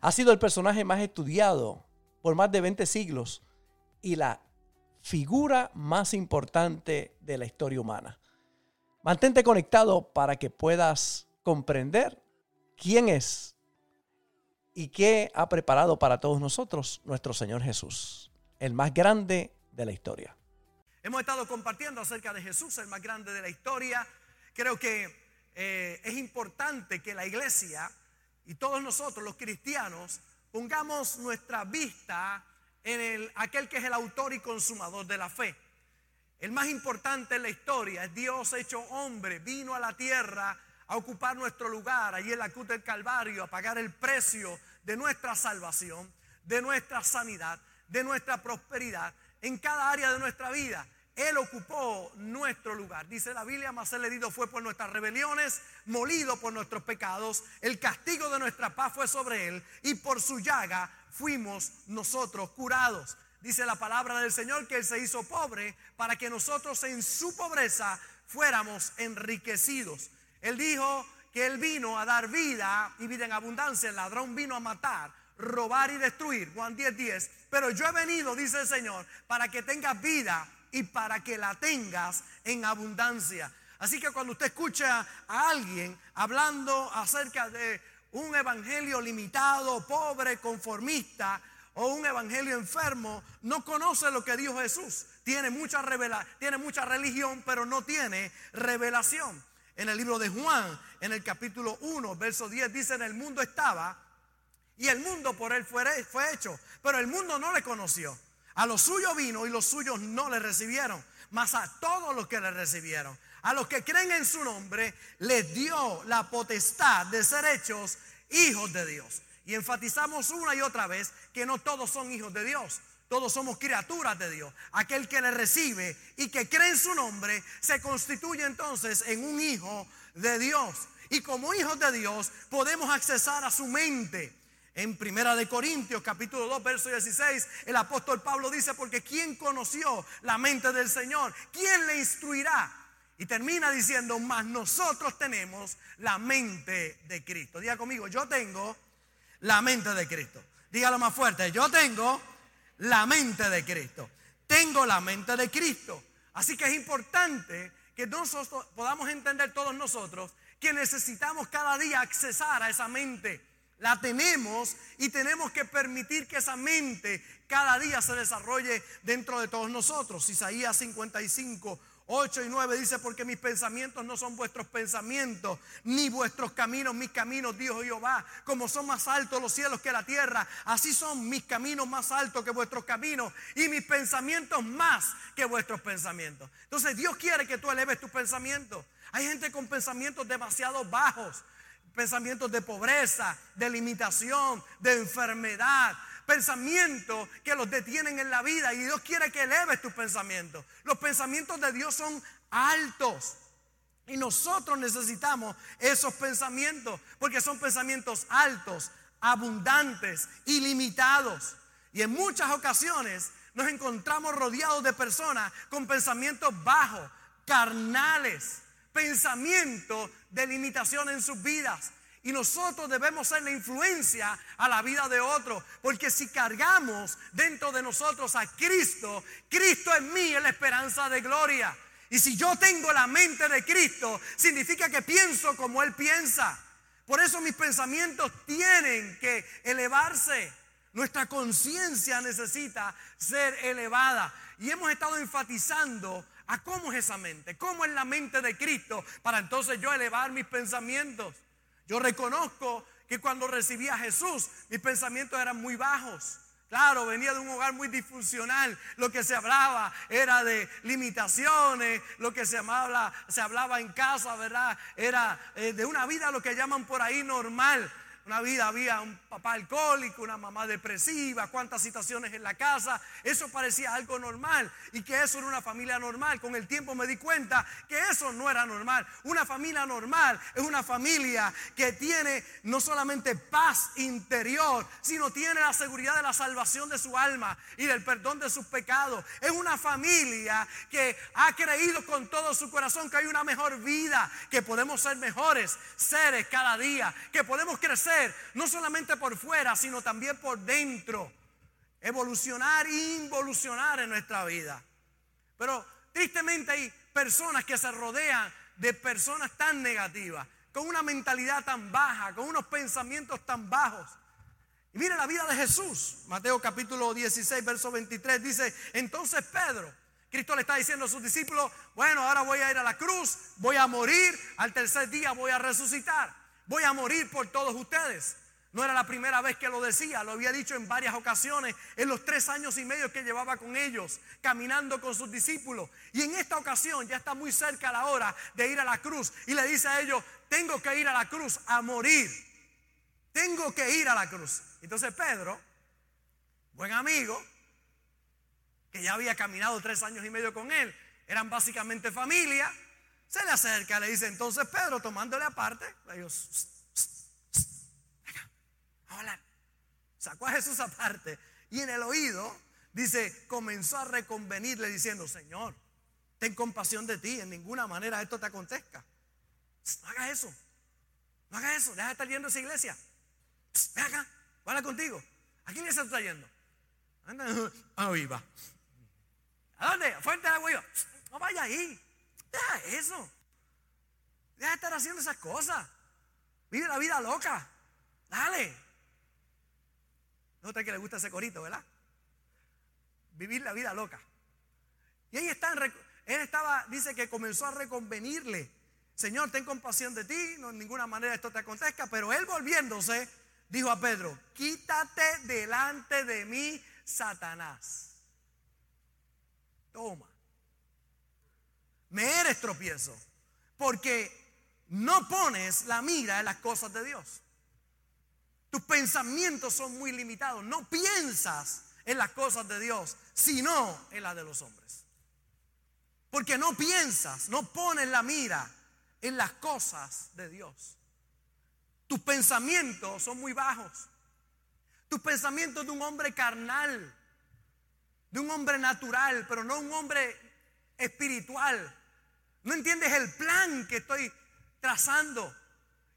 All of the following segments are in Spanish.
Ha sido el personaje más estudiado por más de 20 siglos y la figura más importante de la historia humana. Mantente conectado para que puedas comprender quién es y qué ha preparado para todos nosotros nuestro Señor Jesús, el más grande de la historia. Hemos estado compartiendo acerca de Jesús, el más grande de la historia. Creo que eh, es importante que la iglesia y todos nosotros los cristianos pongamos nuestra vista en el, aquel que es el autor y consumador de la fe. El más importante en la historia es Dios hecho hombre, vino a la tierra a ocupar nuestro lugar, allí en la cruz del Calvario, a pagar el precio de nuestra salvación, de nuestra sanidad, de nuestra prosperidad en cada área de nuestra vida. Él ocupó nuestro lugar. Dice la Biblia, más el herido fue por nuestras rebeliones, molido por nuestros pecados. El castigo de nuestra paz fue sobre él y por su llaga fuimos nosotros curados. Dice la palabra del Señor que Él se hizo pobre para que nosotros en su pobreza fuéramos enriquecidos. Él dijo que Él vino a dar vida y vida en abundancia. El ladrón vino a matar, robar y destruir. Juan 10, 10. Pero yo he venido, dice el Señor, para que tengas vida y para que la tengas en abundancia. Así que cuando usted escucha a alguien hablando acerca de un evangelio limitado, pobre, conformista, o un evangelio enfermo, no conoce lo que dijo Jesús. Tiene mucha, revela tiene mucha religión, pero no tiene revelación. En el libro de Juan, en el capítulo 1, verso 10, dice, en el mundo estaba y el mundo por él fue, fue hecho, pero el mundo no le conoció. A los suyos vino y los suyos no le recibieron, mas a todos los que le recibieron, a los que creen en su nombre, les dio la potestad de ser hechos hijos de Dios. Y enfatizamos una y otra vez que no todos son hijos de Dios. Todos somos criaturas de Dios. Aquel que le recibe y que cree en su nombre se constituye entonces en un hijo de Dios. Y como hijos de Dios podemos accesar a su mente. En Primera de Corintios, capítulo 2, verso 16, el apóstol Pablo dice, porque ¿quién conoció la mente del Señor? ¿Quién le instruirá? Y termina diciendo, mas nosotros tenemos la mente de Cristo. Diga conmigo, yo tengo la mente de Cristo. Dígalo más fuerte, yo tengo la mente de Cristo. Tengo la mente de Cristo. Así que es importante que nosotros podamos entender todos nosotros que necesitamos cada día accesar a esa mente la tenemos y tenemos que permitir que esa mente cada día se desarrolle dentro de todos nosotros. Isaías 55, 8 y 9 dice, porque mis pensamientos no son vuestros pensamientos, ni vuestros caminos, mis caminos, dijo Jehová. Como son más altos los cielos que la tierra, así son mis caminos más altos que vuestros caminos y mis pensamientos más que vuestros pensamientos. Entonces Dios quiere que tú eleves tus pensamientos. Hay gente con pensamientos demasiado bajos pensamientos de pobreza, de limitación, de enfermedad, pensamientos que los detienen en la vida y Dios quiere que eleves tus pensamientos. Los pensamientos de Dios son altos. Y nosotros necesitamos esos pensamientos porque son pensamientos altos, abundantes, ilimitados. Y en muchas ocasiones nos encontramos rodeados de personas con pensamientos bajos, carnales, pensamiento de limitación en sus vidas. Y nosotros debemos ser la influencia a la vida de otros. Porque si cargamos dentro de nosotros a Cristo, Cristo en mí es la esperanza de gloria. Y si yo tengo la mente de Cristo, significa que pienso como Él piensa. Por eso mis pensamientos tienen que elevarse. Nuestra conciencia necesita ser elevada. Y hemos estado enfatizando a cómo es esa mente, cómo es la mente de Cristo para entonces yo elevar mis pensamientos. Yo reconozco que cuando recibí a Jesús, mis pensamientos eran muy bajos. Claro, venía de un hogar muy disfuncional. Lo que se hablaba era de limitaciones, lo que se hablaba, se hablaba en casa, ¿verdad? Era eh, de una vida lo que llaman por ahí normal. Una vida, había un papá alcohólico, una mamá depresiva, cuántas situaciones en la casa. Eso parecía algo normal y que eso era una familia normal. Con el tiempo me di cuenta que eso no era normal. Una familia normal es una familia que tiene no solamente paz interior, sino tiene la seguridad de la salvación de su alma y del perdón de sus pecados. Es una familia que ha creído con todo su corazón que hay una mejor vida, que podemos ser mejores seres cada día, que podemos crecer no solamente por fuera, sino también por dentro. Evolucionar e involucionar en nuestra vida. Pero tristemente hay personas que se rodean de personas tan negativas, con una mentalidad tan baja, con unos pensamientos tan bajos. Y mire la vida de Jesús. Mateo capítulo 16, verso 23 dice, entonces Pedro, Cristo le está diciendo a sus discípulos, bueno, ahora voy a ir a la cruz, voy a morir, al tercer día voy a resucitar, voy a morir por todos ustedes. No era la primera vez que lo decía, lo había dicho en varias ocasiones, en los tres años y medio que llevaba con ellos, caminando con sus discípulos. Y en esta ocasión ya está muy cerca la hora de ir a la cruz. Y le dice a ellos, tengo que ir a la cruz a morir. Tengo que ir a la cruz. Entonces Pedro, buen amigo, que ya había caminado tres años y medio con él, eran básicamente familia, se le acerca, le dice, entonces Pedro, tomándole aparte, le dijo, hablar. Sacó a Jesús aparte y en el oído, dice, comenzó a reconvenirle diciendo, Señor, ten compasión de ti, en ninguna manera esto te acontezca. No hagas eso, no hagas eso, deja de estar yendo a esa iglesia. Ven acá, habla contigo. ¿A quién le está trayendo? Anda, a. ¿A dónde? Fuente de agua. No vaya ahí. Deja eso. Deja de estar haciendo esas cosas. Vive la vida loca. Dale. Nota que le gusta ese corito, ¿verdad? Vivir la vida loca. Y ahí está, él estaba, dice que comenzó a reconvenirle. Señor, ten compasión de ti, no en ninguna manera esto te acontezca, pero él volviéndose, dijo a Pedro, quítate delante de mí, Satanás. Toma. Me eres tropiezo, porque no pones la mira en las cosas de Dios. Tus pensamientos son muy limitados. No piensas en las cosas de Dios, sino en las de los hombres. Porque no piensas, no pones la mira en las cosas de Dios. Tus pensamientos son muy bajos. Tus pensamientos de un hombre carnal, de un hombre natural, pero no un hombre espiritual. No entiendes el plan que estoy trazando.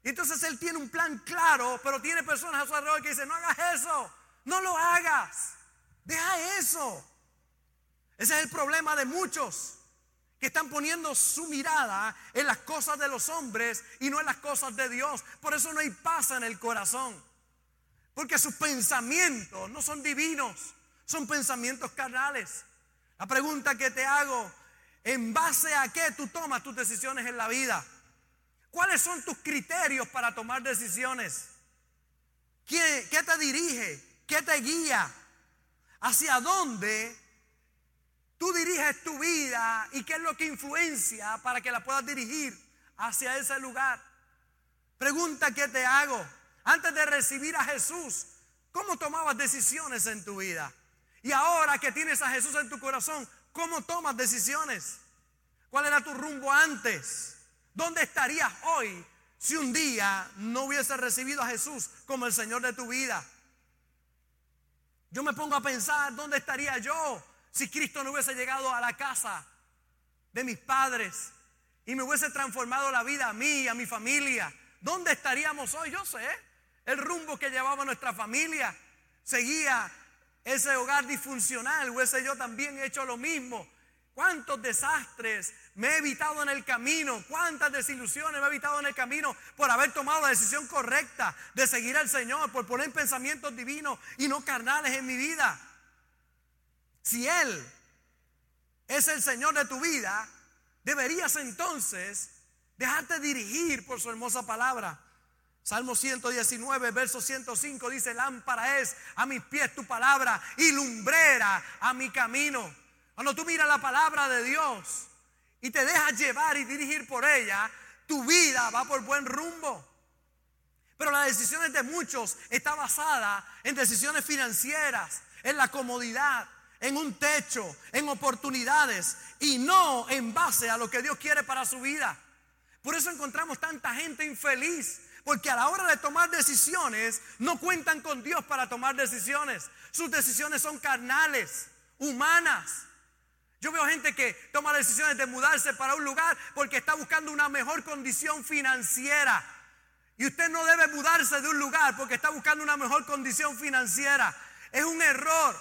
Y entonces él tiene un plan claro, pero tiene personas a su alrededor que dicen, no hagas eso, no lo hagas, deja eso. Ese es el problema de muchos que están poniendo su mirada en las cosas de los hombres y no en las cosas de Dios. Por eso no hay paz en el corazón. Porque sus pensamientos no son divinos, son pensamientos carnales. La pregunta que te hago, ¿en base a qué tú tomas tus decisiones en la vida? ¿Cuáles son tus criterios para tomar decisiones? ¿Qué, te dirige? ¿Qué te guía? ¿Hacia dónde tú diriges tu vida y qué es lo que influencia para que la puedas dirigir hacia ese lugar? Pregunta que te hago. Antes de recibir a Jesús, ¿cómo tomabas decisiones en tu vida? Y ahora que tienes a Jesús en tu corazón, ¿cómo tomas decisiones? ¿Cuál era tu rumbo antes? ¿Dónde estarías hoy si un día no hubiese recibido a Jesús como el Señor de tu vida? Yo me pongo a pensar, ¿dónde estaría yo si Cristo no hubiese llegado a la casa de mis padres y me hubiese transformado la vida a mí, a mi familia? ¿Dónde estaríamos hoy? Yo sé, el rumbo que llevaba nuestra familia seguía ese hogar disfuncional, hubiese yo también hecho lo mismo cuántos desastres me he evitado en el camino, cuántas desilusiones me he evitado en el camino por haber tomado la decisión correcta de seguir al Señor, por poner pensamientos divinos y no carnales en mi vida. Si Él es el Señor de tu vida, deberías entonces dejarte dirigir por su hermosa palabra. Salmo 119, verso 105 dice, lámpara es a mis pies tu palabra y lumbrera a mi camino. Cuando tú miras la palabra de Dios y te dejas llevar y dirigir por ella, tu vida va por buen rumbo. Pero las decisiones de muchos está basada en decisiones financieras, en la comodidad, en un techo, en oportunidades y no en base a lo que Dios quiere para su vida. Por eso encontramos tanta gente infeliz, porque a la hora de tomar decisiones no cuentan con Dios para tomar decisiones. Sus decisiones son carnales, humanas. Yo veo gente que toma decisiones de mudarse para un lugar porque está buscando una mejor condición financiera. Y usted no debe mudarse de un lugar porque está buscando una mejor condición financiera. Es un error.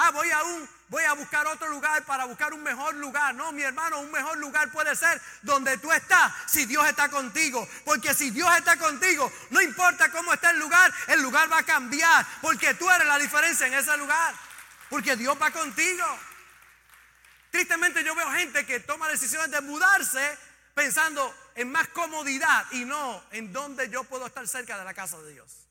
Ah, voy a un, voy a buscar otro lugar para buscar un mejor lugar. No, mi hermano, un mejor lugar puede ser donde tú estás, si Dios está contigo. Porque si Dios está contigo, no importa cómo está el lugar, el lugar va a cambiar. Porque tú eres la diferencia en ese lugar. Porque Dios va contigo. Tristemente yo veo gente que toma decisiones de mudarse pensando en más comodidad y no en dónde yo puedo estar cerca de la casa de Dios.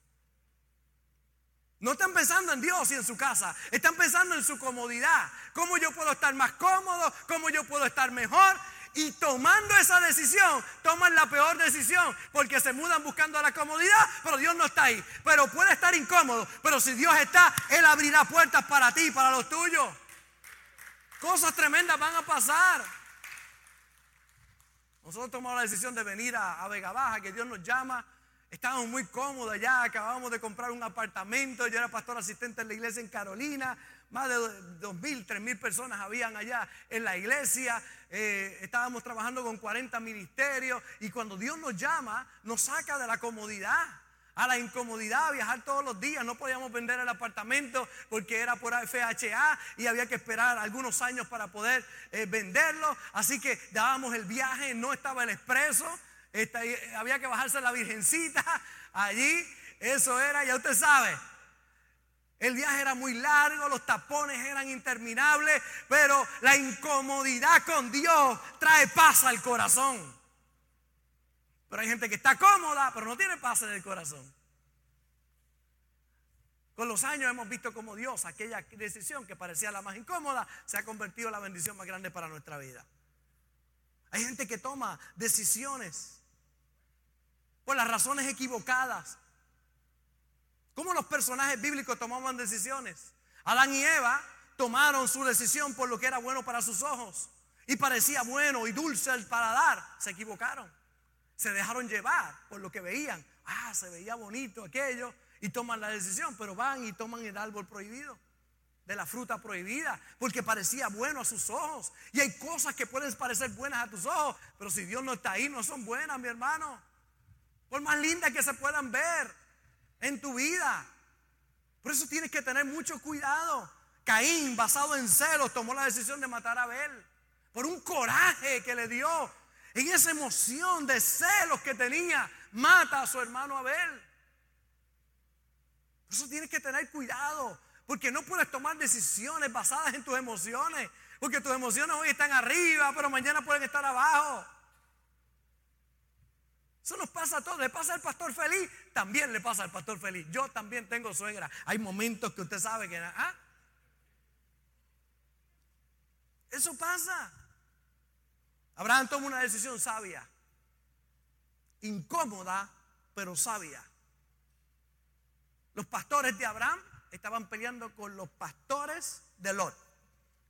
No están pensando en Dios y en su casa, están pensando en su comodidad. ¿Cómo yo puedo estar más cómodo? ¿Cómo yo puedo estar mejor? Y tomando esa decisión, toman la peor decisión porque se mudan buscando la comodidad, pero Dios no está ahí. Pero puede estar incómodo, pero si Dios está, Él abrirá puertas para ti, para los tuyos. Cosas tremendas van a pasar. Nosotros tomamos la decisión de venir a, a Vega Baja, que Dios nos llama Estábamos muy cómodos allá, acabamos de comprar un apartamento, yo era pastor asistente en la iglesia en Carolina, más de dos mil, tres mil personas habían allá en la iglesia, eh, estábamos trabajando con 40 ministerios. Y cuando Dios nos llama, nos saca de la comodidad. A la incomodidad, viajar todos los días. No podíamos vender el apartamento porque era por FHA y había que esperar algunos años para poder eh, venderlo. Así que dábamos el viaje, no estaba el expreso había que bajarse la virgencita allí. Eso era, ya usted sabe. El viaje era muy largo, los tapones eran interminables, pero la incomodidad con Dios trae paz al corazón. Pero hay gente que está cómoda, pero no tiene paz en el corazón. Con los años hemos visto como Dios, aquella decisión que parecía la más incómoda, se ha convertido en la bendición más grande para nuestra vida. Hay gente que toma decisiones por las razones equivocadas. ¿Cómo los personajes bíblicos tomaban decisiones? Adán y Eva tomaron su decisión por lo que era bueno para sus ojos y parecía bueno y dulce al paladar. Se equivocaron. Se dejaron llevar por lo que veían. Ah, se veía bonito aquello y toman la decisión, pero van y toman el árbol prohibido de la fruta prohibida, porque parecía bueno a sus ojos. Y hay cosas que pueden parecer buenas a tus ojos, pero si Dios no está ahí, no son buenas, mi hermano. Por más lindas que se puedan ver en tu vida. Por eso tienes que tener mucho cuidado. Caín, basado en celos, tomó la decisión de matar a Abel. Por un coraje que le dio. En esa emoción de celos que tenía, mata a su hermano Abel. Por eso tienes que tener cuidado. Porque no puedes tomar decisiones basadas en tus emociones. Porque tus emociones hoy están arriba, pero mañana pueden estar abajo. Eso nos pasa a todos. Le pasa al pastor feliz, también le pasa al pastor feliz. Yo también tengo suegra. Hay momentos que usted sabe que... ¿ah? Eso pasa. Abraham toma una decisión sabia. Incómoda, pero sabia. Los pastores de Abraham estaban peleando con los pastores de Lot.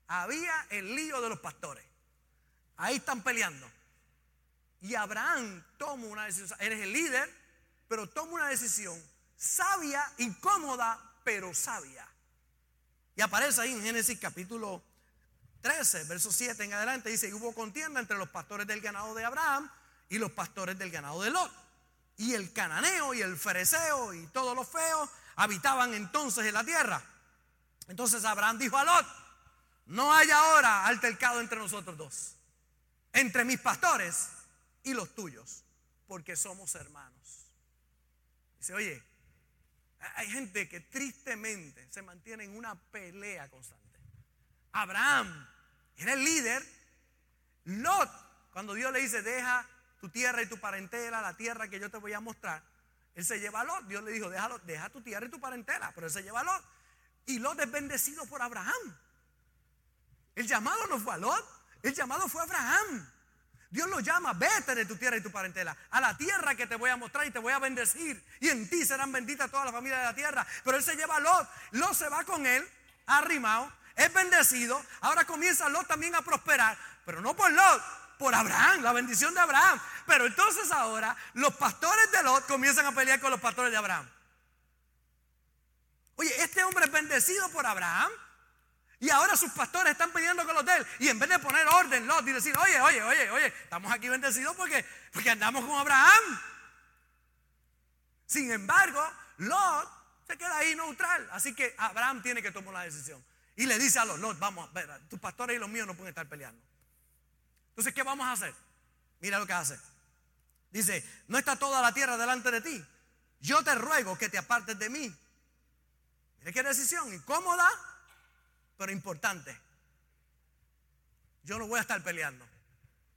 Había el lío de los pastores. Ahí están peleando. Y Abraham toma una decisión, eres el líder, pero toma una decisión sabia, incómoda, pero sabia. Y aparece ahí en Génesis capítulo 13, verso 7 en adelante, dice, y hubo contienda entre los pastores del ganado de Abraham y los pastores del ganado de Lot. Y el cananeo y el fereceo y todos los feos habitaban entonces en la tierra. Entonces Abraham dijo a Lot, no hay ahora altercado entre nosotros dos, entre mis pastores y los tuyos, porque somos hermanos. Dice, oye, hay gente que tristemente se mantiene en una pelea constante. Abraham era el líder. Lot, cuando Dios le dice, deja tu tierra y tu parentela, la tierra que yo te voy a mostrar, él se lleva a Lot. Dios le dijo, déjalo, deja tu tierra y tu parentela, pero él se lleva a Lot. Y Lot es bendecido por Abraham. El llamado no fue a Lot, el llamado fue a Abraham. Dios lo llama, vete de tu tierra y tu parentela, a la tierra que te voy a mostrar y te voy a bendecir. Y en ti serán benditas todas las familias de la tierra. Pero él se lleva a Lot. Lot se va con él, arrimado, es bendecido. Ahora comienza Lot también a prosperar. Pero no por Lot, por Abraham, la bendición de Abraham. Pero entonces ahora los pastores de Lot comienzan a pelear con los pastores de Abraham. Oye, este hombre es bendecido por Abraham. Y ahora sus pastores están peleando con los de él. Y en vez de poner orden, Lot, y decir, oye, oye, oye, oye, estamos aquí bendecidos porque, porque andamos con Abraham. Sin embargo, Lot se queda ahí neutral. Así que Abraham tiene que tomar la decisión. Y le dice a Lot, Lot, vamos, ver, tus pastores y los míos no pueden estar peleando. Entonces, ¿qué vamos a hacer? Mira lo que hace. Dice, no está toda la tierra delante de ti. Yo te ruego que te apartes de mí. Mira qué decisión incómoda, pero importante. Yo no voy a estar peleando.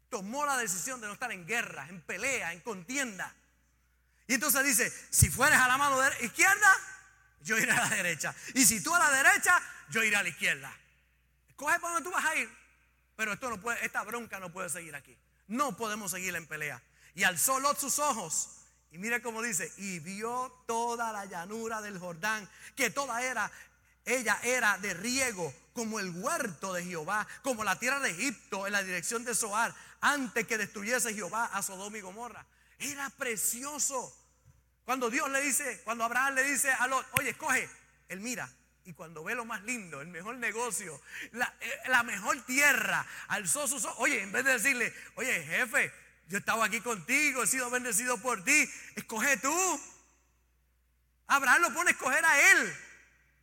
Tomó la decisión de no estar en guerra, en pelea, en contienda. Y entonces dice, si fueres a la mano izquierda, yo iré a la derecha. Y si tú a la derecha, yo iré a la izquierda. Coge por donde tú vas a ir. Pero esto no puede, esta bronca no puede seguir aquí. No podemos seguir en pelea. Y alzó Lot sus ojos. Y mire cómo dice, y vio toda la llanura del Jordán, que toda era, ella era de riego, como el huerto de Jehová, como la tierra de Egipto en la dirección de Zoar, antes que destruyese Jehová a Sodoma y Gomorra. Era precioso. Cuando Dios le dice, cuando Abraham le dice a Lot, oye, escoge, él mira, y cuando ve lo más lindo, el mejor negocio, eh, la, mejor tierra, alzó sus ojos. Oye, en vez de decirle, oye, jefe, yo estaba aquí contigo, he sido bendecido por ti, escoge tú. Abraham lo pone a escoger a él.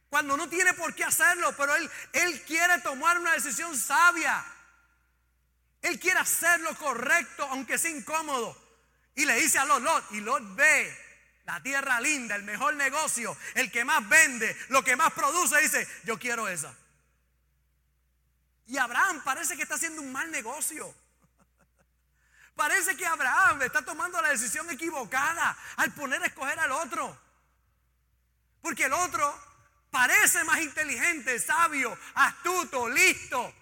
Cuando no tiene por qué hacerlo, pero él, él quiere tomar una decisión sabia. Él quiere hacer lo correcto, aunque sea incómodo. Y le dice a Lot, Lot, y Lot ve la tierra linda, el mejor negocio, el que más vende, lo que más produce, dice, yo quiero esa. Y Abraham parece que está haciendo un mal negocio. Parece que Abraham está tomando la decisión equivocada al poner a escoger al otro. Porque el otro parece más inteligente, sabio, astuto, listo,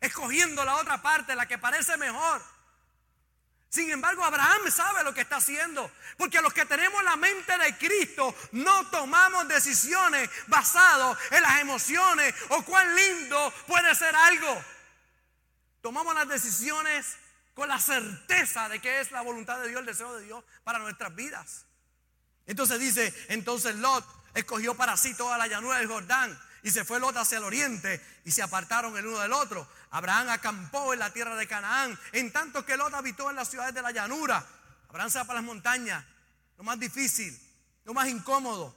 escogiendo la otra parte, la que parece mejor. Sin embargo, Abraham sabe lo que está haciendo. Porque los que tenemos la mente de Cristo no tomamos decisiones basadas en las emociones o cuán lindo puede ser algo. Tomamos las decisiones con la certeza de que es la voluntad de Dios, el deseo de Dios para nuestras vidas. Entonces dice, entonces Lot escogió para sí toda la llanura del Jordán y se fue Lot hacia el oriente y se apartaron el uno del otro. Abraham acampó en la tierra de Canaán, en tanto que Lot habitó en las ciudades de la llanura. Abraham se va para las montañas, lo más difícil, lo más incómodo.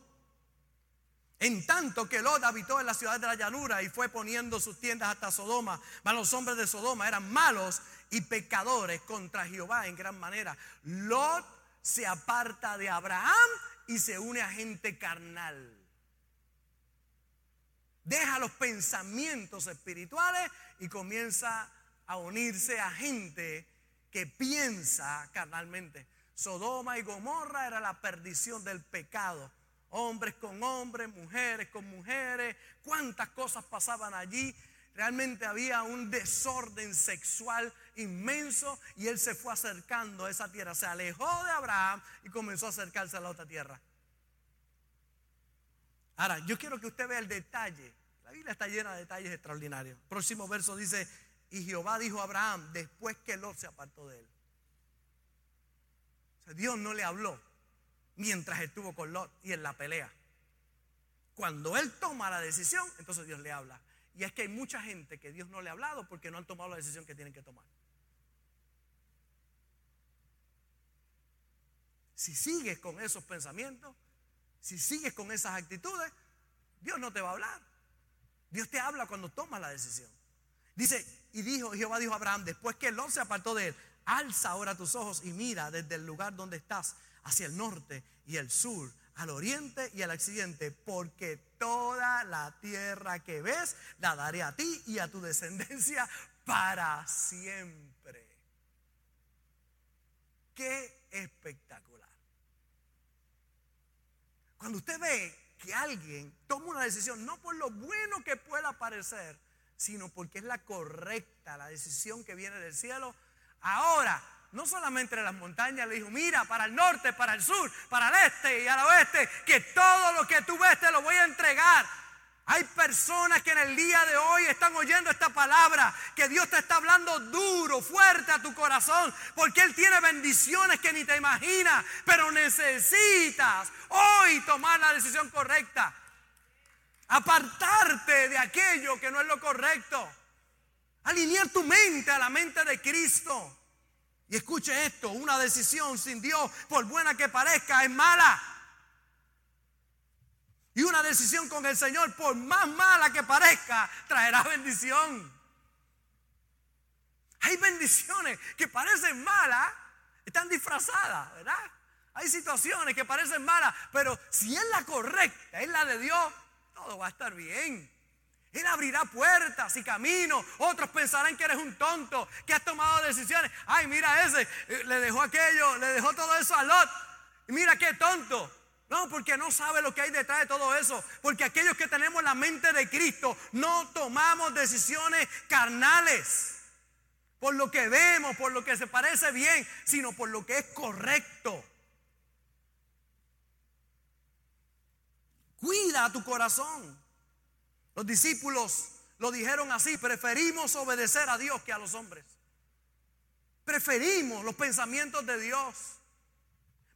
En tanto que Lot habitó en las ciudades de la llanura y fue poniendo sus tiendas hasta Sodoma, mas los hombres de Sodoma eran malos y pecadores contra Jehová en gran manera. Lot se aparta de Abraham y se une a gente carnal. Deja los pensamientos espirituales y comienza a unirse a gente que piensa carnalmente. Sodoma y Gomorra era la perdición del pecado. Hombres con hombres, mujeres con mujeres, cuántas cosas pasaban allí. Realmente había un desorden sexual inmenso y él se fue acercando a esa tierra. Se alejó de Abraham y comenzó a acercarse a la otra tierra. Ahora, yo quiero que usted vea el detalle la Biblia está llena de detalles extraordinarios. Próximo verso dice, y Jehová dijo a Abraham después que Lot se apartó de él. Dios no le habló mientras estuvo con Lot y en la pelea. Cuando él toma la decisión, entonces Dios le habla. Y es que hay mucha gente que Dios no le ha hablado porque no han tomado la decisión que tienen que tomar. Si sigues con esos pensamientos, si sigues con esas actitudes, Dios no te va a hablar. Dios te habla cuando tomas la decisión. Dice, y dijo, Jehová dijo a Abraham, después que Lot se apartó de él, alza ahora tus ojos y mira desde el lugar donde estás hacia el norte y el sur, al oriente y al occidente, porque toda la tierra que ves la daré a ti y a tu descendencia para siempre. Qué espectacular. Cuando usted ve que alguien tome una decisión, no por lo bueno que pueda parecer, sino porque es la correcta, la decisión que viene del cielo, Ahora, no solamente en las montañas, le dijo, mira, para el norte, para el sur, para el este y al oeste, que todo lo que tú ves te lo voy a entregar. Hay personas que en el día de hoy están oyendo esta palabra, que Dios te está hablando duro, fuerte a tu corazón, porque Él tiene bendiciones que ni te imaginas, pero necesitas hoy tomar la decisión correcta. Apartarte de aquello que no es lo correcto. Alinear tu mente a la mente de Cristo. Y escuche esto, una decisión sin Dios, por buena que parezca, es mala. Y una decisión con el Señor, por más mala que parezca, traerá bendición. Hay bendiciones que parecen malas, están disfrazadas, ¿verdad? Hay situaciones que parecen malas, pero si es la correcta, es la de Dios, todo va a estar bien. Él abrirá puertas y caminos. Otros pensarán que eres un tonto, que has tomado decisiones. Ay, mira ese, eh, le dejó aquello, le dejó todo eso a Lot. Mira qué tonto. No, porque no sabe lo que hay detrás de todo eso. Porque aquellos que tenemos la mente de Cristo no tomamos decisiones carnales. Por lo que vemos, por lo que se parece bien, sino por lo que es correcto. Cuida tu corazón. Los discípulos lo dijeron así, preferimos obedecer a Dios que a los hombres. Preferimos los pensamientos de Dios.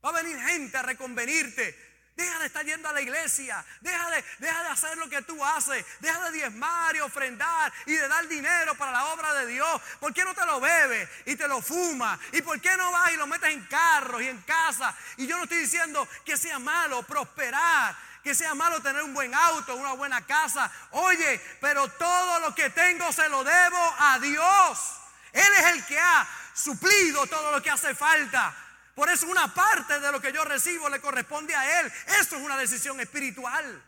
Va a venir gente a reconvenirte. Deja de estar yendo a la iglesia. Deja de, deja de hacer lo que tú haces. Deja de diezmar y ofrendar y de dar dinero para la obra de Dios. ¿Por qué no te lo bebes y te lo fumas? ¿Y por qué no vas y lo metes en carros y en casa? Y yo no estoy diciendo que sea malo prosperar. Que sea malo tener un buen auto, una buena casa. Oye, pero todo lo que tengo se lo debo a Dios. Él es el que ha suplido todo lo que hace falta. Por eso una parte de lo que yo recibo le corresponde a Él. Esto es una decisión espiritual.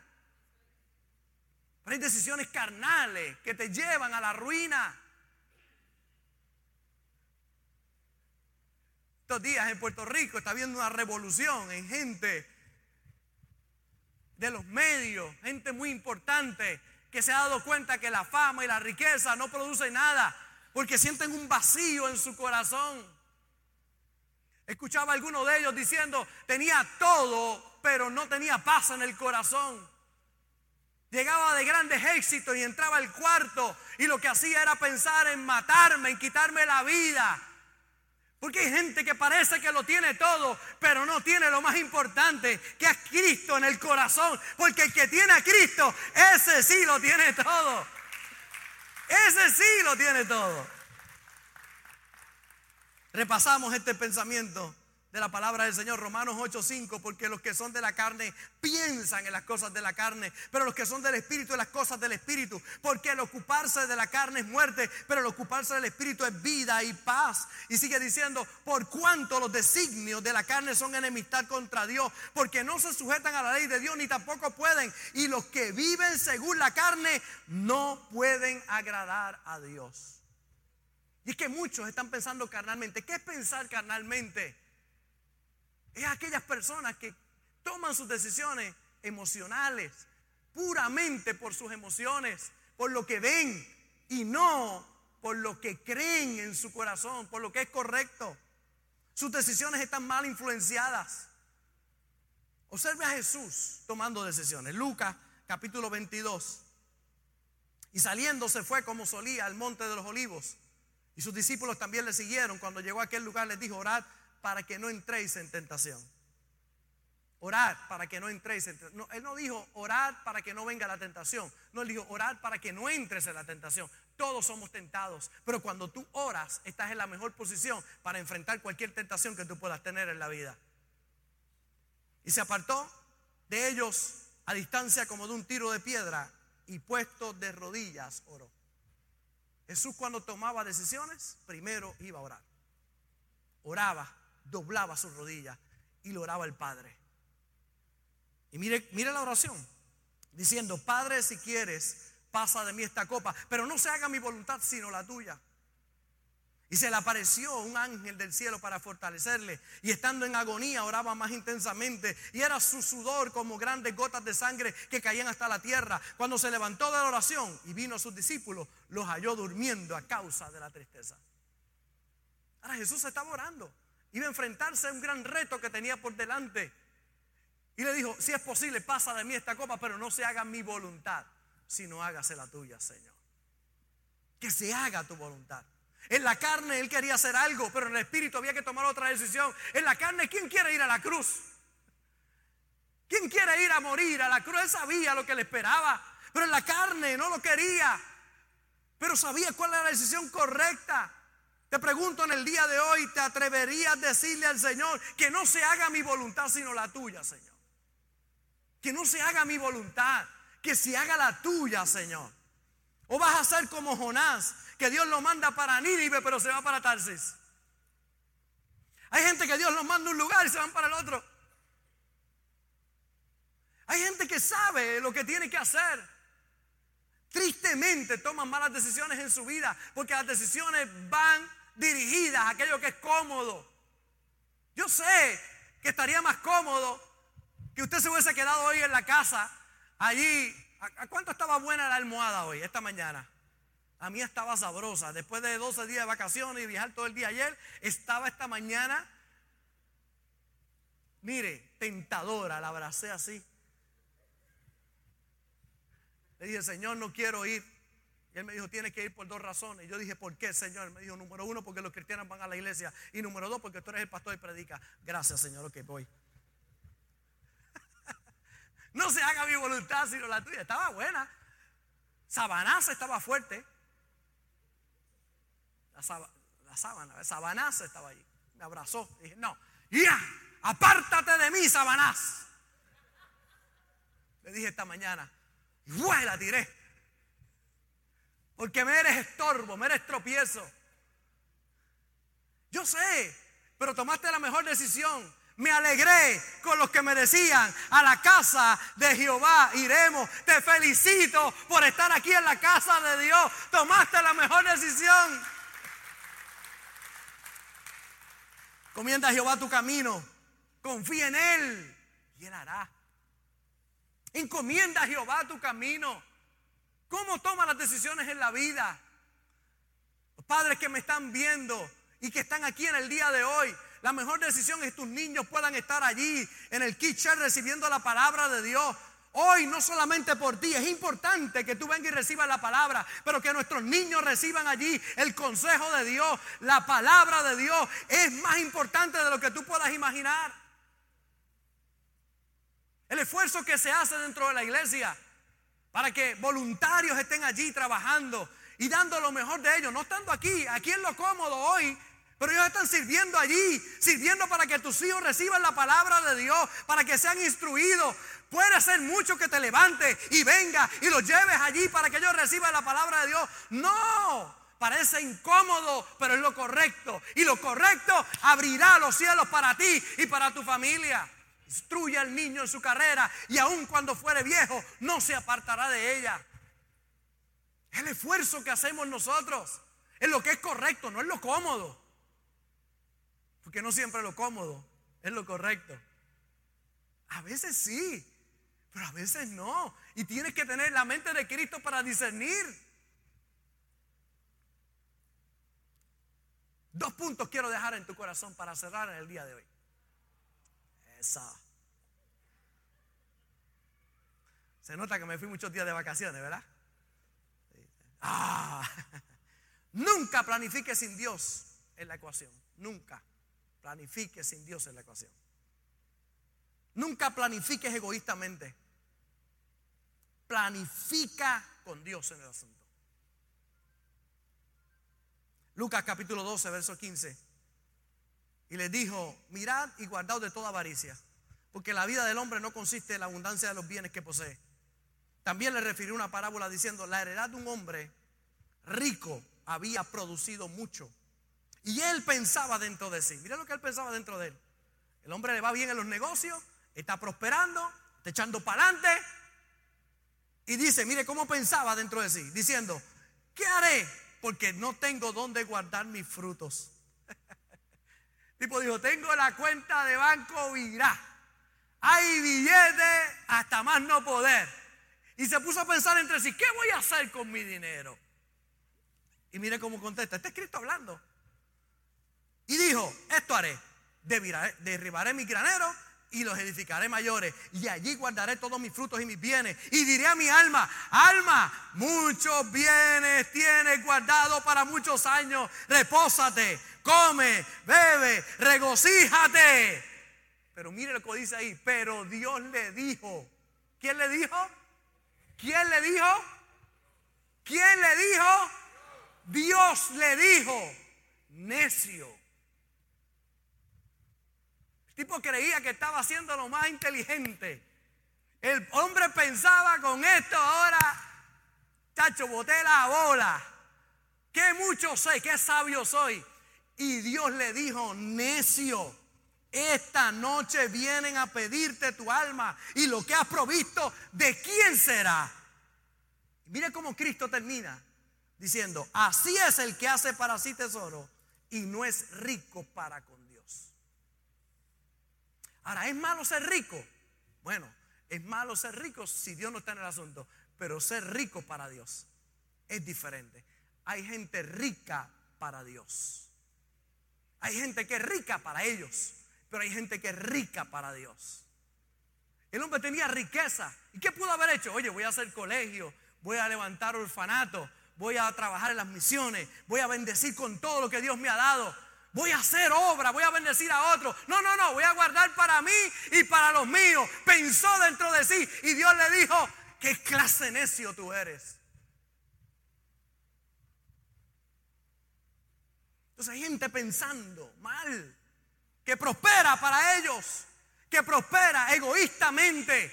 Pero hay decisiones carnales que te llevan a la ruina. Estos días en Puerto Rico está habiendo una revolución en gente de los medios, gente muy importante que se ha dado cuenta que la fama y la riqueza no producen nada porque sienten un vacío en su corazón. Escuchaba a alguno de ellos diciendo, tenía todo, pero no tenía paz en el corazón. Llegaba de grandes éxitos y entraba al cuarto y lo que hacía era pensar en matarme, en quitarme la vida. Porque hay gente que parece que lo tiene todo, pero no tiene lo más importante, que es Cristo en el corazón. Porque el que tiene a Cristo, ese sí lo tiene todo. Ese sí lo tiene todo. Repasamos este pensamiento de la palabra del Señor, Romanos 8:5, porque los que son de la carne piensan en las cosas de la carne, pero los que son del Espíritu en las cosas del Espíritu, porque el ocuparse de la carne es muerte, pero el ocuparse del Espíritu es vida y paz. Y sigue diciendo, por cuanto los designios de la carne son enemistad contra Dios, porque no se sujetan a la ley de Dios ni tampoco pueden, y los que viven según la carne no pueden agradar a Dios. Y es que muchos están pensando carnalmente. ¿Qué es pensar carnalmente? Es aquellas personas que toman sus decisiones emocionales puramente por sus emociones, por lo que ven y no por lo que creen en su corazón, por lo que es correcto. Sus decisiones están mal influenciadas. Observe a Jesús tomando decisiones. Lucas capítulo 22. Y saliendo se fue como solía al monte de los olivos. Y sus discípulos también le siguieron. Cuando llegó a aquel lugar les dijo, orad para que no entréis en tentación. Orad para que no entréis en tentación. él no dijo orad para que no venga la tentación. No, él dijo orad para que no entres en la tentación. Todos somos tentados. Pero cuando tú oras, estás en la mejor posición para enfrentar cualquier tentación que tú puedas tener en la vida. Y se apartó de ellos a distancia como de un tiro de piedra y puesto de rodillas oró. Jesús cuando tomaba decisiones, primero iba a orar. Oraba, doblaba sus rodillas y lo oraba el Padre. Y mire, mire la oración, diciendo, Padre, si quieres, pasa de mí esta copa, pero no se haga mi voluntad sino la tuya. Y se le apareció un ángel del cielo para fortalecerle. Y estando en agonía oraba más intensamente. Y era su sudor como grandes gotas de sangre que caían hasta la tierra. Cuando se levantó de la oración y vino a sus discípulos, los halló durmiendo a causa de la tristeza. Ahora Jesús estaba orando. Iba a enfrentarse a un gran reto que tenía por delante. Y le dijo, si es posible, pasa de mí esta copa, pero no se haga mi voluntad, sino hágase la tuya, Señor. Que se haga tu voluntad. En la carne él quería hacer algo, pero en el espíritu había que tomar otra decisión. En la carne, ¿quién quiere ir a la cruz? ¿Quién quiere ir a morir a la cruz? Él sabía lo que le esperaba, pero en la carne no lo quería, pero sabía cuál era la decisión correcta. Te pregunto en el día de hoy, ¿te atreverías a decirle al Señor que no se haga mi voluntad sino la tuya, Señor? Que no se haga mi voluntad, que se haga la tuya, Señor. O vas a ser como Jonás, que Dios lo manda para Nínive, pero se va para Tarsis. Hay gente que Dios los manda a un lugar y se van para el otro. Hay gente que sabe lo que tiene que hacer. Tristemente toman malas decisiones en su vida porque las decisiones van dirigidas a aquello que es cómodo. Yo sé que estaría más cómodo que usted se hubiese quedado hoy en la casa, allí. ¿A, cuánto estaba buena la almohada hoy, esta mañana? A mí estaba sabrosa. Después de 12 días de vacaciones y viajar todo el día ayer, estaba esta mañana, mire, tentadora. La abracé así. Le dije, Señor, no quiero ir. Y él me dijo, tiene que ir por dos razones. Y yo dije, ¿por qué, Señor? Me dijo, número uno, porque los cristianos van a la iglesia. Y número dos, porque tú eres el pastor y predica. Gracias, Señor, que voy. no se haga mi voluntad, sino la tuya. Estaba buena. Sabanaza estaba fuerte. La, sábana, Sabanaza estaba allí. Me abrazó. dije, no, ya, apártate de mí, Sabanás. Le dije esta mañana, y la tiré. Porque me eres estorbo, me eres tropiezo. Yo sé, pero tomaste la mejor decisión. Me alegré con los que me decían, a la casa de Jehová iremos. Te felicito por estar aquí en la casa de Dios. Tomaste la mejor decisión. Comienda a Jehová tu camino. Confía en Él y Él hará. Encomienda a Jehová tu camino. ¿Cómo toma las decisiones en la vida? Los padres que me están viendo y que están aquí en el día de hoy, la mejor decisión es que tus niños puedan estar allí en el kitchen recibiendo la palabra de Dios. Hoy no solamente por ti, es importante que tú vengas y recibas la palabra, pero que nuestros niños reciban allí el consejo de Dios, la palabra de Dios. Es más importante de lo que tú puedas imaginar. El esfuerzo que se hace dentro de la iglesia para que voluntarios estén allí trabajando y dando lo mejor de ellos, no estando aquí, aquí en lo cómodo hoy, pero ellos están sirviendo allí, sirviendo para que tus hijos reciban la palabra de Dios, para que sean instruidos. Puede ser mucho que te levantes y venga y los lleves allí para que ellos reciban la palabra de Dios. No, parece incómodo, pero es lo correcto. Y lo correcto abrirá los cielos para ti y para tu familia. Instruye al niño en su carrera y aun cuando fuere viejo no se apartará de ella. El esfuerzo que hacemos nosotros es lo que es correcto, no es lo cómodo. Porque no siempre lo cómodo es lo correcto. A veces sí, pero a veces no. Y tienes que tener la mente de Cristo para discernir. Dos puntos quiero dejar en tu corazón para cerrar el día de hoy. Esa. Se nota que me fui muchos días de vacaciones, ¿verdad? Ah, nunca planifique sin Dios en la ecuación. Nunca planifique sin Dios en la ecuación. Nunca planifiques egoístamente. Planifica con Dios en el asunto. Lucas capítulo 12, verso 15. Y les dijo, mirad y guardaos de toda avaricia, porque la vida del hombre no consiste en la abundancia de los bienes que posee también le refirió una parábola diciendo, la heredad de un hombre rico había producido mucho. Y él pensaba dentro de sí. Mira lo que él pensaba dentro de él. El hombre le va bien en los negocios, está prosperando, está echando para adelante. Y dice, mire cómo pensaba dentro de sí, diciendo, ¿qué haré? Porque no tengo dónde guardar mis frutos. tipo dijo, tengo la cuenta de banco virá. Hay billetes hasta más no poder. Y se puso a pensar entre sí, ¿qué voy a hacer con mi dinero? Y mire cómo contesta, está escrito hablando. Y dijo, esto haré, derribaré mi granero y los edificaré mayores. Y allí guardaré todos mis frutos y mis bienes. Y diré a mi alma, alma, muchos bienes tienes guardado para muchos años. Repósate, come, bebe, regocíjate. Pero mire lo que dice ahí. Pero Dios le dijo. ¿Quién le dijo? ¿Quién le dijo? ¿Quién le dijo? Dios le dijo. Necio tipo creía que estaba haciendo lo más inteligente. El hombre pensaba con esto ahora, chacho, boté la bola. Qué mucho sé, qué sabio soy. Y Dios le dijo, necio, esta noche vienen a pedirte tu alma y lo que has provisto, ¿de quién será? Mire cómo Cristo termina diciendo, así es el que hace para sí tesoro y no es rico para con Ahora, ¿es malo ser rico? Bueno, es malo ser rico si Dios no está en el asunto, pero ser rico para Dios es diferente. Hay gente rica para Dios. Hay gente que es rica para ellos, pero hay gente que es rica para Dios. El hombre tenía riqueza. ¿Y qué pudo haber hecho? Oye, voy a hacer colegio, voy a levantar orfanato, voy a trabajar en las misiones, voy a bendecir con todo lo que Dios me ha dado voy a hacer obra, voy a bendecir a otro. No, no, no, voy a guardar para mí y para los míos. Pensó dentro de sí y Dios le dijo, ¿qué clase necio tú eres? Entonces hay gente pensando mal, que prospera para ellos, que prospera egoístamente.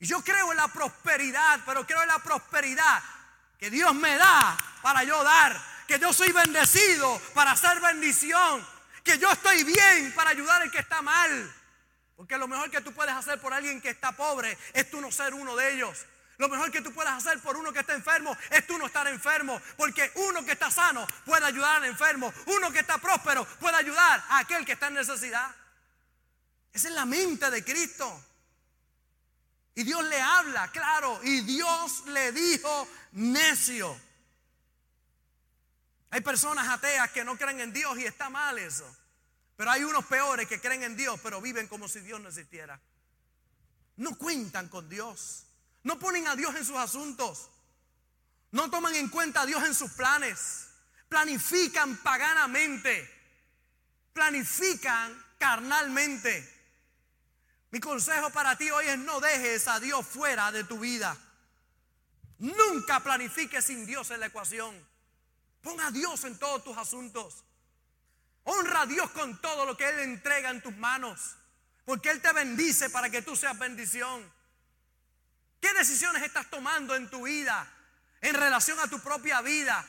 Y yo creo en la prosperidad, pero creo en la prosperidad que Dios me da para yo dar que yo soy bendecido para hacer bendición, que yo estoy bien para ayudar al que está mal. Porque lo mejor que tú puedes hacer por alguien que está pobre es tú no ser uno de ellos. Lo mejor que tú puedes hacer por uno que está enfermo es tú no estar enfermo. Porque uno que está sano puede ayudar al enfermo. Uno que está próspero puede ayudar a aquel que está en necesidad. Esa es la mente de Cristo. Y Dios le habla, claro. Y Dios le dijo necio. Hay personas ateas que no creen en Dios y está mal eso. Pero hay unos peores que creen en Dios, pero viven como si Dios no existiera. No cuentan con Dios. No ponen a Dios en sus asuntos. No toman en cuenta a Dios en sus planes. Planifican paganamente. Planifican carnalmente. Mi consejo para ti hoy es no dejes a Dios fuera de tu vida. Nunca planifiques sin Dios en la ecuación. Ponga a Dios en todos tus asuntos. Honra a Dios con todo lo que Él entrega en tus manos. Porque Él te bendice para que tú seas bendición. ¿Qué decisiones estás tomando en tu vida en relación a tu propia vida?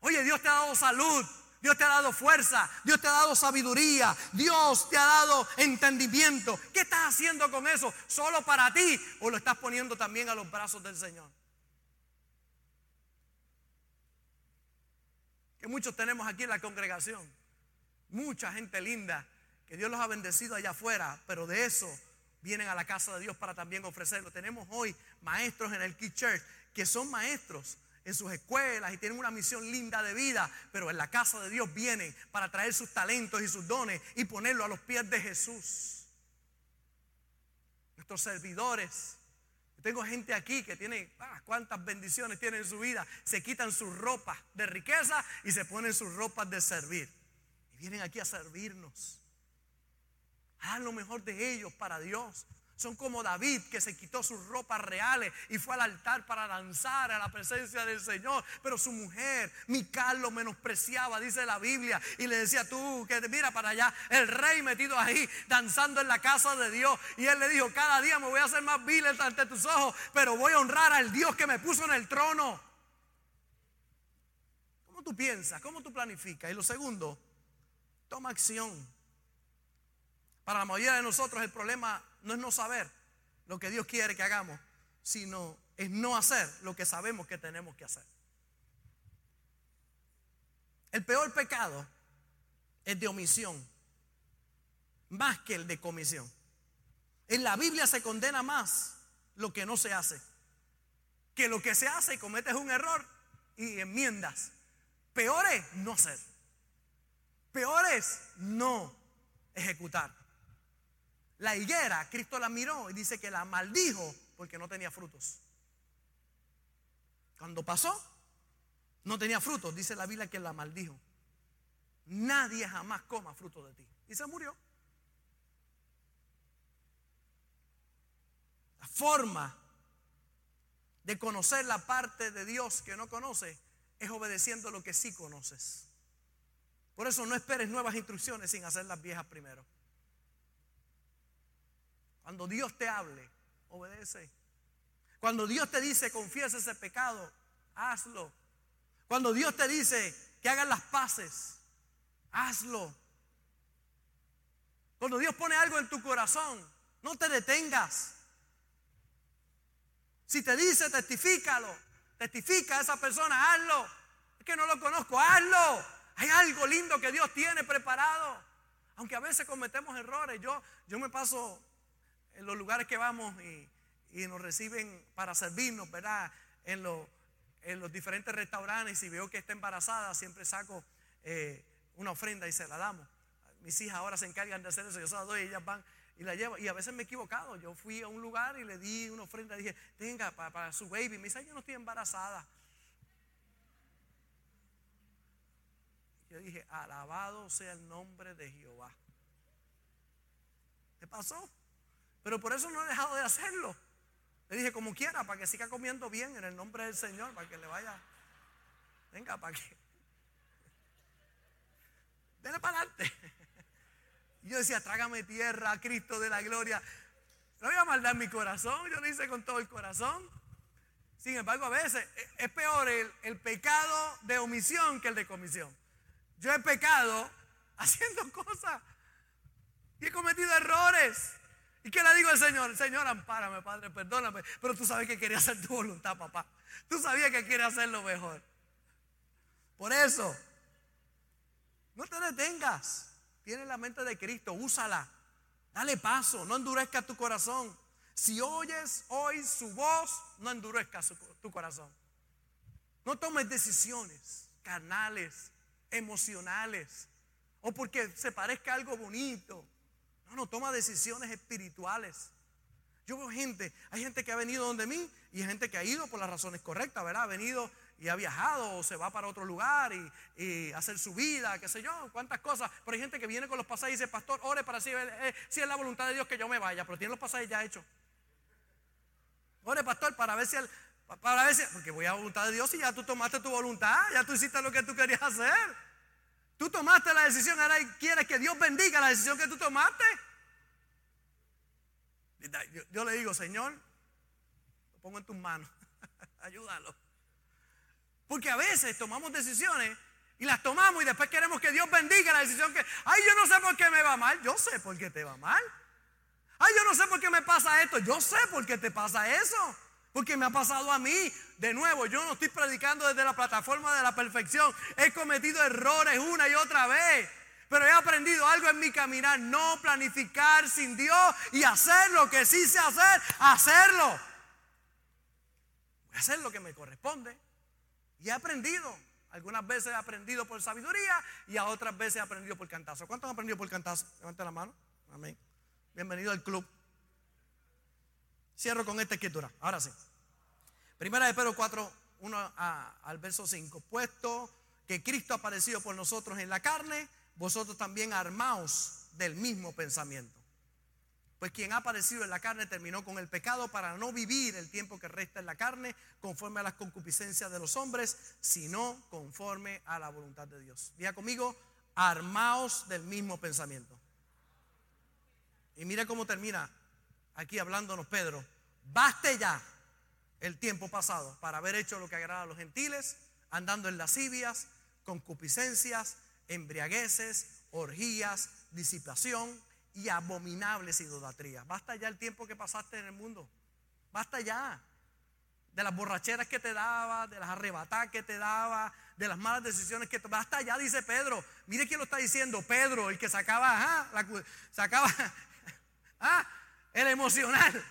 Oye, Dios te ha dado salud. Dios te ha dado fuerza, Dios te ha dado sabiduría, Dios te ha dado entendimiento. ¿Qué estás haciendo con eso? ¿Solo para ti o lo estás poniendo también a los brazos del Señor? muchos tenemos aquí en la congregación. Mucha gente linda que Dios los ha bendecido allá afuera, pero de eso vienen a la casa de Dios para también ofrecerlo. Tenemos hoy maestros en el Key Church que son maestros en sus escuelas y tienen una misión linda de vida, pero en la casa de Dios vienen para traer sus talentos y sus dones y ponerlo a los pies de Jesús. Nuestros servidores tengo gente aquí que tiene, ah, cuántas bendiciones tiene en su vida. Se quitan sus ropas de riqueza y se ponen sus ropas de servir. Y vienen aquí a servirnos. Haz lo mejor de ellos para Dios. Son como David que se quitó sus ropas reales y fue al altar para danzar a la presencia del Señor. Pero su mujer, Mical, lo menospreciaba, dice la Biblia. Y le decía, tú que mira para allá, el rey metido ahí, danzando en la casa de Dios. Y él le dijo, cada día me voy a hacer más vil ante tus ojos, pero voy a honrar al Dios que me puso en el trono. ¿Cómo tú piensas? ¿Cómo tú planificas? Y lo segundo, toma acción. Para la mayoría de nosotros el problema no es no saber lo que Dios quiere que hagamos, sino es no hacer lo que sabemos que tenemos que hacer. El peor pecado es de omisión, más que el de comisión. En la Biblia se condena más lo que no se hace, que lo que se hace y cometes un error y enmiendas. Peor es no hacer. Peor es no ejecutar. La higuera, Cristo la miró y dice que la maldijo porque no tenía frutos. Cuando pasó, no tenía frutos. Dice la Biblia que la maldijo. Nadie jamás coma fruto de ti. Y se murió. La forma de conocer la parte de Dios que no conoce es obedeciendo lo que sí conoces. Por eso no esperes nuevas instrucciones sin hacer las viejas primero. Cuando Dios te hable, obedece. Cuando Dios te dice confiesa ese pecado, hazlo. Cuando Dios te dice que hagas las paces, hazlo. Cuando Dios pone algo en tu corazón, no te detengas. Si te dice, testifícalo. Testifica a esa persona, hazlo. Es que no lo conozco, hazlo. Hay algo lindo que Dios tiene preparado. Aunque a veces cometemos errores. Yo, yo me paso en los lugares que vamos y, nos reciben para servirnos, ¿verdad? En, en los diferentes restaurantes. Y si veo que está embarazada, siempre saco eh, una ofrenda y se la damos. Mis hijas ahora se encargan de hacer eso. Yo se la doy y ellas van y la llevo. Y a veces me he equivocado. Yo fui a un lugar y le di una ofrenda. Y dije, tenga para, su baby. Me dice, yo no estoy embarazada. Yo dije, alabado sea el nombre de Jehová. ¿Qué pasó? Pero por eso no he dejado de hacerlo. Le dije, como quiera, para que siga comiendo bien en el nombre del Señor, para que le vaya. Venga, para que. Dele para adelante. Y yo decía, trágame tierra, Cristo de la gloria. No voy a maldar mi corazón, yo lo hice con todo el corazón. Sin embargo, a veces es peor el, el pecado de omisión que el de comisión. Yo he pecado haciendo cosas y he cometido errores. ¿Y qué le digo al Señor? Señor, ampárame, Padre, perdóname. Pero tú sabes que quería hacer tu voluntad, papá. Tú sabías que quiere hacer lo mejor. Por eso, no te detengas. Tienes la mente de Cristo, úsala. Dale paso, no endurezca tu corazón. Si oyes hoy su voz, no endurezca tu corazón. No tomes decisiones carnales, emocionales, o porque se parezca algo bonito. No, no, toma decisiones espirituales. Yo veo gente, hay gente que ha venido donde mí y hay gente que ha ido por las razones correctas, ¿verdad? Ha venido y ha viajado o se va para otro lugar y, hacer su vida, qué sé yo, cuántas cosas. Pero hay gente que viene con los pasajes y dice, pastor, ore para si, eh, es la voluntad de Dios que yo me vaya, pero tiene los pasajes ya hechos. Ore, pastor, para ver si, para ver si, porque voy a la voluntad de Dios y ya tú tomaste tu voluntad, ya tú hiciste lo que tú querías hacer. Tú tomaste la decisión, ahora quieres que Dios bendiga la decisión que tú tomaste. Yo, le digo, Señor, lo pongo en tus manos, ayúdalo. Porque a veces tomamos decisiones y las tomamos y después queremos que Dios bendiga la decisión que, ay, yo no sé por qué me va mal, yo sé por qué te va mal. Ay, yo no sé por qué me pasa esto, yo sé por qué te pasa eso. Porque me ha pasado a mí. De nuevo, yo no estoy predicando desde la plataforma de la perfección. He cometido errores una y otra vez. Pero he aprendido algo en mi caminar. No planificar sin Dios y hacer lo que sí sé hacer. Hacerlo. Voy a hacer lo que me corresponde. Y he aprendido. Algunas veces he aprendido por sabiduría y a otras veces he aprendido por cantazo. ¿Cuántos han aprendido por cantazo? Levanten la mano. Amén. Bienvenido al club. Cierro con esta escritura. Ahora sí. Primera de Pedro 4, 1 al verso 5. Puesto que Cristo ha aparecido por nosotros en la carne, vosotros también armaos del mismo pensamiento. Pues quien ha aparecido en la carne terminó con el pecado para no vivir el tiempo que resta en la carne conforme a las concupiscencias de los hombres, sino conforme a la voluntad de Dios. Diga conmigo, armaos del mismo pensamiento. Y mira cómo termina aquí hablándonos Pedro, baste ya el tiempo pasado para haber hecho lo que agrada a los gentiles, andando en lascivias, concupiscencias, embriagueces, orgías, disipación y abominables idolatrías. Basta ya el tiempo que pasaste en el mundo. Basta ya de las borracheras que te daba, de las arrebatadas que te daba, de las malas decisiones que te Basta ya, dice Pedro. Mire quién lo está diciendo, Pedro, el que sacaba, sacaba, ah, el emocional.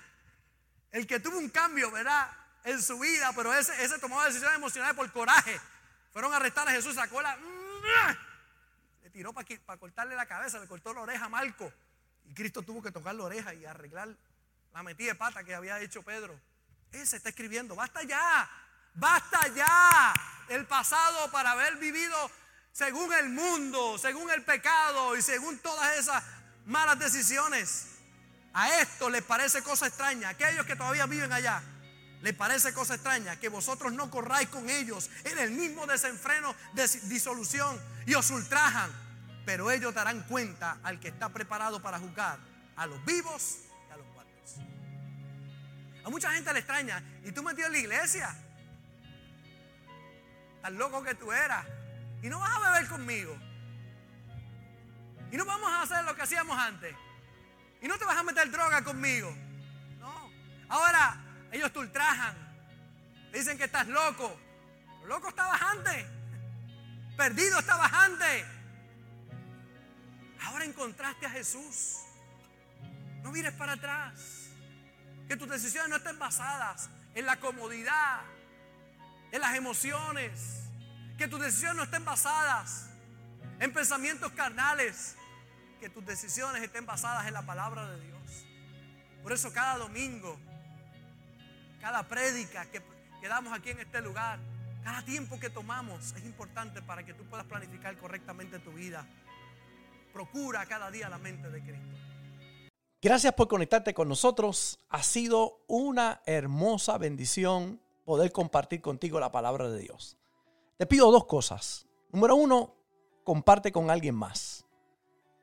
El que tuvo un cambio, ¿verdad? En su vida, pero ese, ese tomó decisiones emocionales por coraje. Fueron a arrestar a Jesús, sacó la. le tiró para cortarle la cabeza, le cortó la oreja a Marco. Y Cristo tuvo que tocar la oreja y arreglar la metida de pata que había hecho Pedro. Ese está escribiendo, basta ya, basta ya el pasado para haber vivido según el mundo, según el pecado y según todas esas malas decisiones. A esto les parece cosa extraña, aquellos que todavía viven allá, les parece cosa extraña que vosotros no corráis con ellos en el mismo desenfreno de disolución y os ultrajan, pero ellos darán cuenta al que está preparado para juzgar a los vivos y a los muertos. A mucha gente le extraña, ¿y tú metido en la iglesia? Tan loco que tú eras. Y no vas a beber conmigo. Y no vamos a hacer lo que hacíamos antes. Y no te vas a meter droga conmigo. No. Ahora ellos te ultrajan. Dicen que estás loco. Loco estabas antes. Perdido estabas antes. Ahora encontraste a Jesús. No mires para atrás. Que tus decisiones no estén basadas en la comodidad, en las emociones. Que tus decisiones no estén basadas en pensamientos carnales, que tus decisiones estén basadas en la palabra de Dios. Por eso cada domingo, cada prédica que, que damos aquí en este lugar, cada tiempo que tomamos es importante para que tú puedas planificar correctamente tu vida. Procura cada día la mente de Cristo. Gracias por conectarte con nosotros. Ha sido una hermosa bendición poder compartir contigo la palabra de Dios. Te pido dos cosas. Número uno, comparte con alguien más